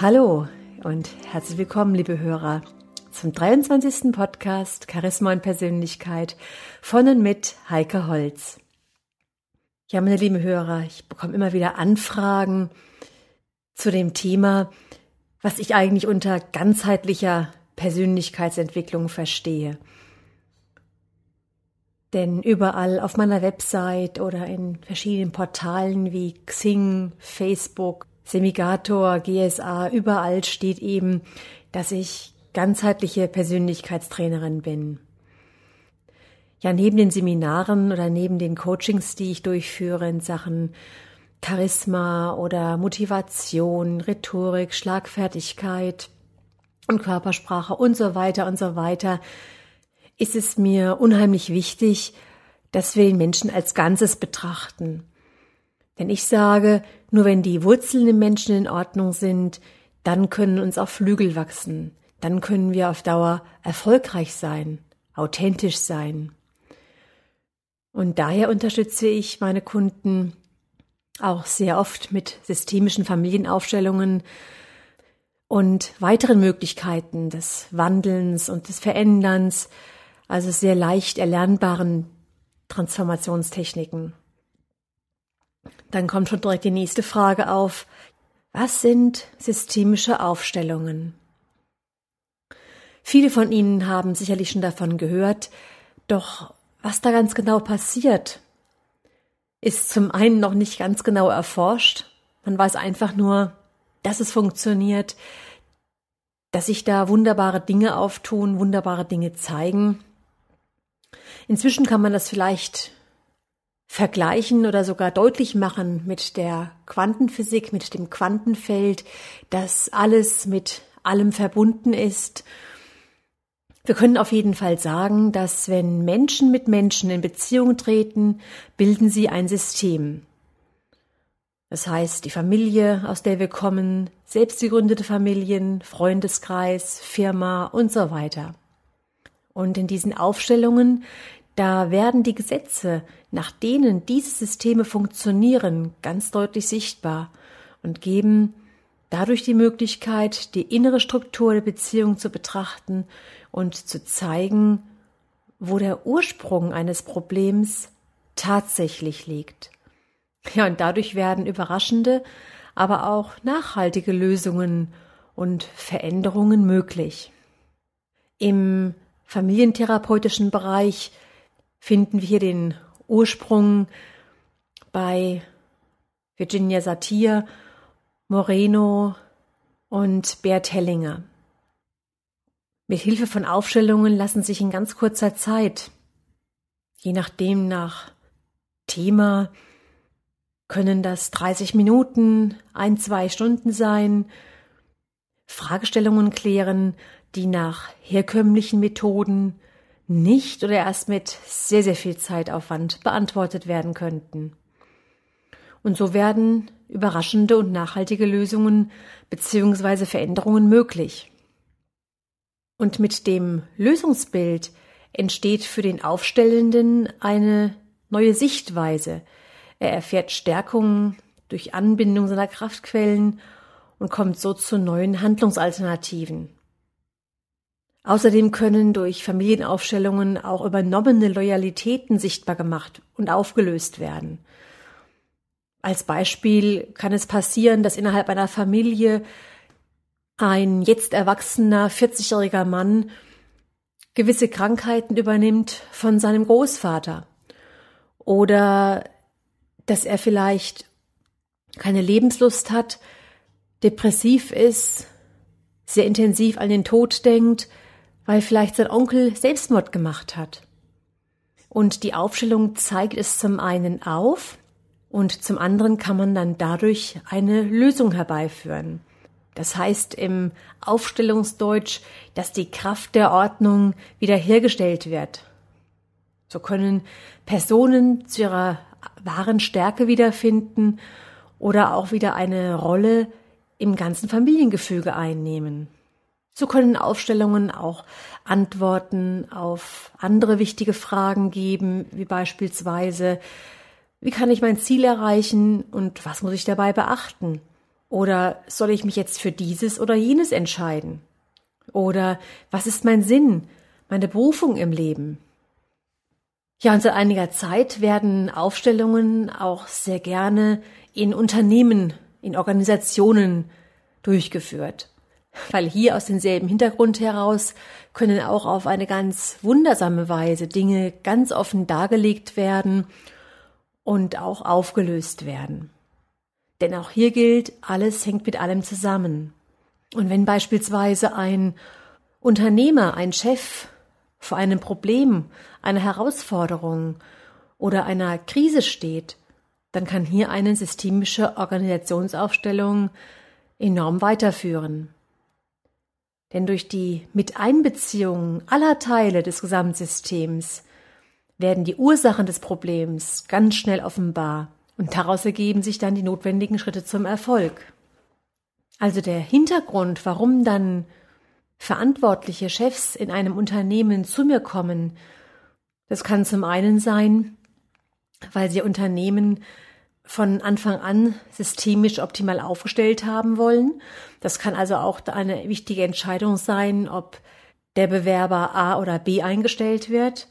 Hallo und herzlich willkommen, liebe Hörer, zum 23. Podcast Charisma und Persönlichkeit von und mit Heike Holz. Ja, meine lieben Hörer, ich bekomme immer wieder Anfragen zu dem Thema, was ich eigentlich unter ganzheitlicher Persönlichkeitsentwicklung verstehe. Denn überall auf meiner Website oder in verschiedenen Portalen wie Xing, Facebook, Semigator, GSA, überall steht eben, dass ich ganzheitliche Persönlichkeitstrainerin bin. Ja, neben den Seminaren oder neben den Coachings, die ich durchführe in Sachen Charisma oder Motivation, Rhetorik, Schlagfertigkeit und Körpersprache und so weiter und so weiter, ist es mir unheimlich wichtig, dass wir den Menschen als Ganzes betrachten. Denn ich sage, nur wenn die Wurzeln im Menschen in Ordnung sind, dann können uns auch Flügel wachsen. Dann können wir auf Dauer erfolgreich sein, authentisch sein. Und daher unterstütze ich meine Kunden auch sehr oft mit systemischen Familienaufstellungen und weiteren Möglichkeiten des Wandelns und des Veränderns, also sehr leicht erlernbaren Transformationstechniken. Dann kommt schon direkt die nächste Frage auf. Was sind systemische Aufstellungen? Viele von Ihnen haben sicherlich schon davon gehört, doch was da ganz genau passiert, ist zum einen noch nicht ganz genau erforscht. Man weiß einfach nur, dass es funktioniert, dass sich da wunderbare Dinge auftun, wunderbare Dinge zeigen. Inzwischen kann man das vielleicht vergleichen oder sogar deutlich machen mit der Quantenphysik, mit dem Quantenfeld, dass alles mit allem verbunden ist. Wir können auf jeden Fall sagen, dass wenn Menschen mit Menschen in Beziehung treten, bilden sie ein System. Das heißt, die Familie, aus der wir kommen, selbst gegründete Familien, Freundeskreis, Firma und so weiter. Und in diesen Aufstellungen da werden die Gesetze, nach denen diese Systeme funktionieren, ganz deutlich sichtbar und geben dadurch die Möglichkeit, die innere Struktur der Beziehung zu betrachten und zu zeigen, wo der Ursprung eines Problems tatsächlich liegt. Ja, und dadurch werden überraschende, aber auch nachhaltige Lösungen und Veränderungen möglich. Im familientherapeutischen Bereich finden wir den Ursprung bei Virginia Satir, Moreno und Bert Hellinger. Mit Hilfe von Aufstellungen lassen sich in ganz kurzer Zeit, je nachdem nach Thema, können das 30 Minuten, ein, zwei Stunden sein, Fragestellungen klären, die nach herkömmlichen Methoden nicht oder erst mit sehr, sehr viel Zeitaufwand beantwortet werden könnten. Und so werden überraschende und nachhaltige Lösungen bzw. Veränderungen möglich. Und mit dem Lösungsbild entsteht für den Aufstellenden eine neue Sichtweise. Er erfährt Stärkungen durch Anbindung seiner Kraftquellen und kommt so zu neuen Handlungsalternativen. Außerdem können durch Familienaufstellungen auch übernommene Loyalitäten sichtbar gemacht und aufgelöst werden. Als Beispiel kann es passieren, dass innerhalb einer Familie ein jetzt erwachsener 40-jähriger Mann gewisse Krankheiten übernimmt von seinem Großvater oder dass er vielleicht keine Lebenslust hat, depressiv ist, sehr intensiv an den Tod denkt, weil vielleicht sein Onkel Selbstmord gemacht hat. Und die Aufstellung zeigt es zum einen auf und zum anderen kann man dann dadurch eine Lösung herbeiführen. Das heißt im Aufstellungsdeutsch, dass die Kraft der Ordnung wiederhergestellt wird. So können Personen zu ihrer wahren Stärke wiederfinden oder auch wieder eine Rolle im ganzen Familiengefüge einnehmen. So können Aufstellungen auch Antworten auf andere wichtige Fragen geben, wie beispielsweise, wie kann ich mein Ziel erreichen und was muss ich dabei beachten? Oder soll ich mich jetzt für dieses oder jenes entscheiden? Oder was ist mein Sinn, meine Berufung im Leben? Ja, und seit einiger Zeit werden Aufstellungen auch sehr gerne in Unternehmen, in Organisationen durchgeführt. Weil hier aus demselben Hintergrund heraus können auch auf eine ganz wundersame Weise Dinge ganz offen dargelegt werden und auch aufgelöst werden. Denn auch hier gilt, alles hängt mit allem zusammen. Und wenn beispielsweise ein Unternehmer, ein Chef vor einem Problem, einer Herausforderung oder einer Krise steht, dann kann hier eine systemische Organisationsaufstellung enorm weiterführen. Denn durch die Miteinbeziehung aller Teile des Gesamtsystems werden die Ursachen des Problems ganz schnell offenbar und daraus ergeben sich dann die notwendigen Schritte zum Erfolg. Also der Hintergrund, warum dann verantwortliche Chefs in einem Unternehmen zu mir kommen, das kann zum einen sein, weil sie Unternehmen von Anfang an systemisch optimal aufgestellt haben wollen. Das kann also auch eine wichtige Entscheidung sein, ob der Bewerber A oder B eingestellt wird.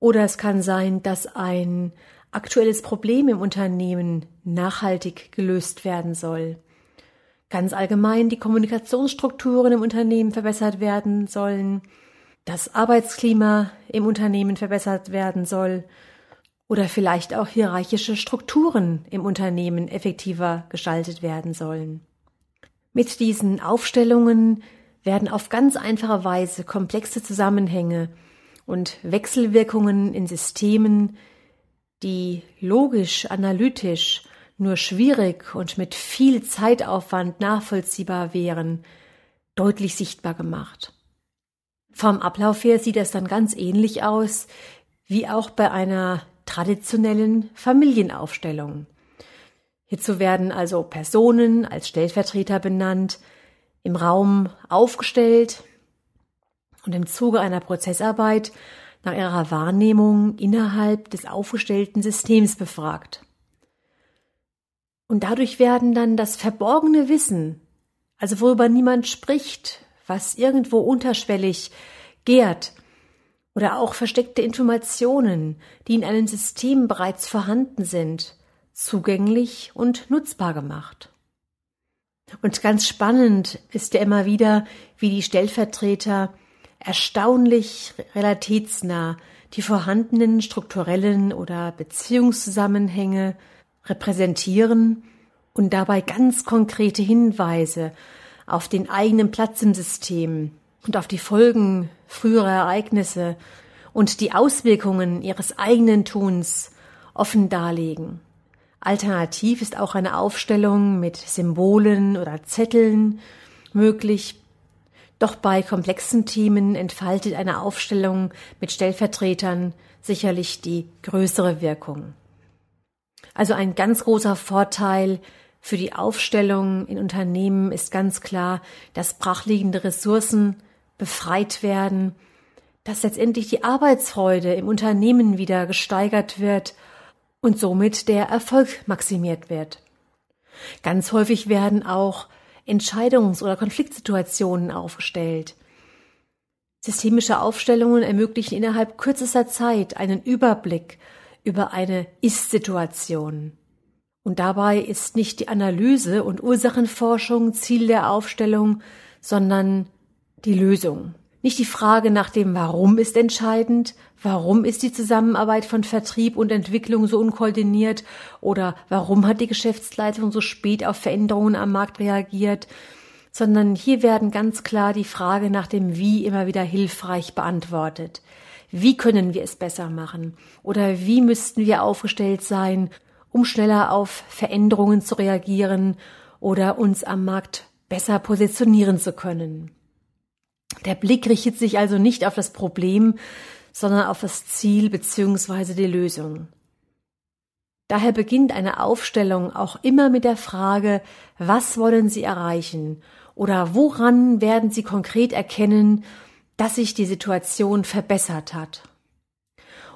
Oder es kann sein, dass ein aktuelles Problem im Unternehmen nachhaltig gelöst werden soll. Ganz allgemein die Kommunikationsstrukturen im Unternehmen verbessert werden sollen, das Arbeitsklima im Unternehmen verbessert werden soll oder vielleicht auch hierarchische Strukturen im Unternehmen effektiver gestaltet werden sollen. Mit diesen Aufstellungen werden auf ganz einfache Weise komplexe Zusammenhänge und Wechselwirkungen in Systemen, die logisch, analytisch nur schwierig und mit viel Zeitaufwand nachvollziehbar wären, deutlich sichtbar gemacht. Vom Ablauf her sieht es dann ganz ähnlich aus wie auch bei einer traditionellen Familienaufstellung. Hierzu werden also Personen als Stellvertreter benannt, im Raum aufgestellt und im Zuge einer Prozessarbeit nach ihrer Wahrnehmung innerhalb des aufgestellten Systems befragt. Und dadurch werden dann das verborgene Wissen, also worüber niemand spricht, was irgendwo unterschwellig gärt, oder auch versteckte Informationen, die in einem System bereits vorhanden sind, zugänglich und nutzbar gemacht. Und ganz spannend ist ja immer wieder, wie die Stellvertreter erstaunlich relationsnah die vorhandenen strukturellen oder Beziehungszusammenhänge repräsentieren und dabei ganz konkrete Hinweise auf den eigenen Platz im System und auf die Folgen früherer Ereignisse und die Auswirkungen ihres eigenen Tuns offen darlegen. Alternativ ist auch eine Aufstellung mit Symbolen oder Zetteln möglich. Doch bei komplexen Themen entfaltet eine Aufstellung mit Stellvertretern sicherlich die größere Wirkung. Also ein ganz großer Vorteil für die Aufstellung in Unternehmen ist ganz klar, dass brachliegende Ressourcen befreit werden, dass letztendlich die Arbeitsfreude im Unternehmen wieder gesteigert wird und somit der Erfolg maximiert wird. Ganz häufig werden auch Entscheidungs- oder Konfliktsituationen aufgestellt. Systemische Aufstellungen ermöglichen innerhalb kürzester Zeit einen Überblick über eine Ist-Situation. Und dabei ist nicht die Analyse und Ursachenforschung Ziel der Aufstellung, sondern die Lösung. Nicht die Frage nach dem Warum ist entscheidend, warum ist die Zusammenarbeit von Vertrieb und Entwicklung so unkoordiniert oder warum hat die Geschäftsleitung so spät auf Veränderungen am Markt reagiert, sondern hier werden ganz klar die Frage nach dem Wie immer wieder hilfreich beantwortet. Wie können wir es besser machen? Oder wie müssten wir aufgestellt sein, um schneller auf Veränderungen zu reagieren oder uns am Markt besser positionieren zu können? Der Blick richtet sich also nicht auf das Problem, sondern auf das Ziel bzw. die Lösung. Daher beginnt eine Aufstellung auch immer mit der Frage, was wollen Sie erreichen oder woran werden Sie konkret erkennen, dass sich die Situation verbessert hat.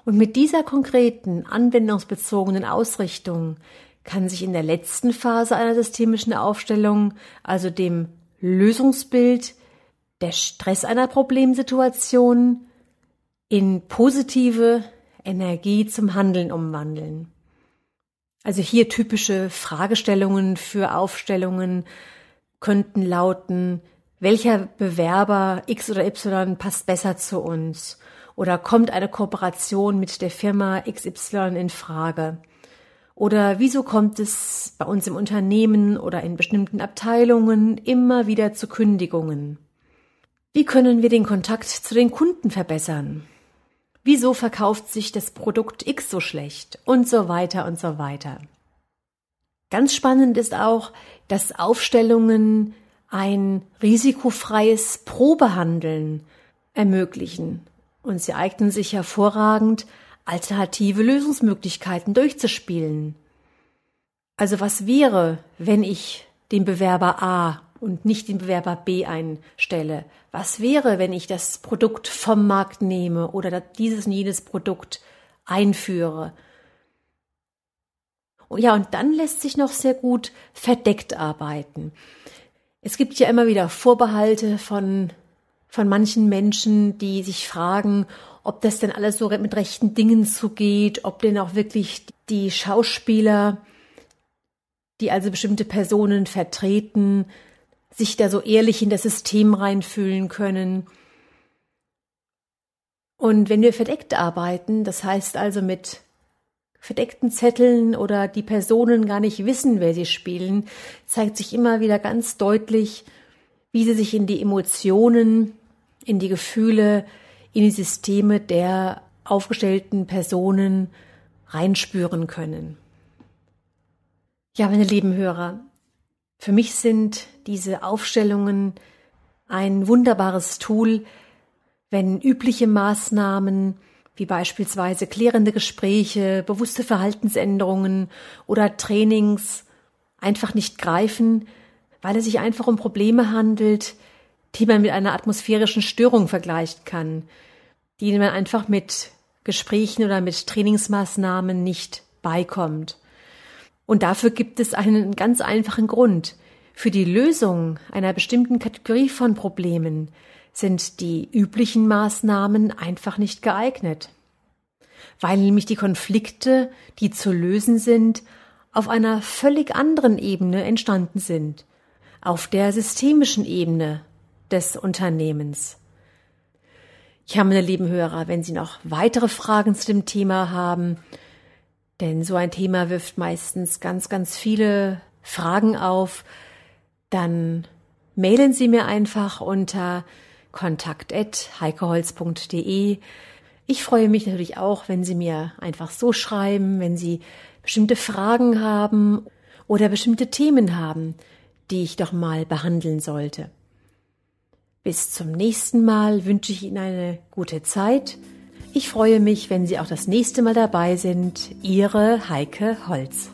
Und mit dieser konkreten, anwendungsbezogenen Ausrichtung kann sich in der letzten Phase einer systemischen Aufstellung, also dem Lösungsbild, der Stress einer Problemsituation in positive Energie zum Handeln umwandeln. Also hier typische Fragestellungen für Aufstellungen könnten lauten, welcher Bewerber X oder Y passt besser zu uns? Oder kommt eine Kooperation mit der Firma XY in Frage? Oder wieso kommt es bei uns im Unternehmen oder in bestimmten Abteilungen immer wieder zu Kündigungen? Wie können wir den Kontakt zu den Kunden verbessern? Wieso verkauft sich das Produkt X so schlecht? Und so weiter und so weiter. Ganz spannend ist auch, dass Aufstellungen ein risikofreies Probehandeln ermöglichen. Und sie eignen sich hervorragend, alternative Lösungsmöglichkeiten durchzuspielen. Also was wäre, wenn ich den Bewerber A und nicht den Bewerber B einstelle? Was wäre, wenn ich das Produkt vom Markt nehme oder dieses und jenes Produkt einführe? Ja, und dann lässt sich noch sehr gut verdeckt arbeiten. Es gibt ja immer wieder Vorbehalte von, von manchen Menschen, die sich fragen, ob das denn alles so mit rechten Dingen zugeht, ob denn auch wirklich die Schauspieler, die also bestimmte Personen vertreten, sich da so ehrlich in das System reinfühlen können. Und wenn wir verdeckt arbeiten, das heißt also mit verdeckten Zetteln oder die Personen gar nicht wissen, wer sie spielen, zeigt sich immer wieder ganz deutlich, wie sie sich in die Emotionen, in die Gefühle, in die Systeme der aufgestellten Personen reinspüren können. Ja, meine lieben Hörer, für mich sind diese Aufstellungen ein wunderbares Tool, wenn übliche Maßnahmen wie beispielsweise klärende Gespräche, bewusste Verhaltensänderungen oder Trainings einfach nicht greifen, weil es sich einfach um Probleme handelt, die man mit einer atmosphärischen Störung vergleichen kann, die man einfach mit Gesprächen oder mit Trainingsmaßnahmen nicht beikommt. Und dafür gibt es einen ganz einfachen Grund. Für die Lösung einer bestimmten Kategorie von Problemen sind die üblichen Maßnahmen einfach nicht geeignet, weil nämlich die Konflikte, die zu lösen sind, auf einer völlig anderen Ebene entstanden sind, auf der systemischen Ebene des Unternehmens. Ja, meine lieben Hörer, wenn Sie noch weitere Fragen zu dem Thema haben, denn so ein Thema wirft meistens ganz, ganz viele Fragen auf, dann mailen Sie mir einfach unter kontakt.heikeholz.de. Ich freue mich natürlich auch, wenn Sie mir einfach so schreiben, wenn Sie bestimmte Fragen haben oder bestimmte Themen haben, die ich doch mal behandeln sollte. Bis zum nächsten Mal wünsche ich Ihnen eine gute Zeit. Ich freue mich, wenn Sie auch das nächste Mal dabei sind. Ihre Heike Holz.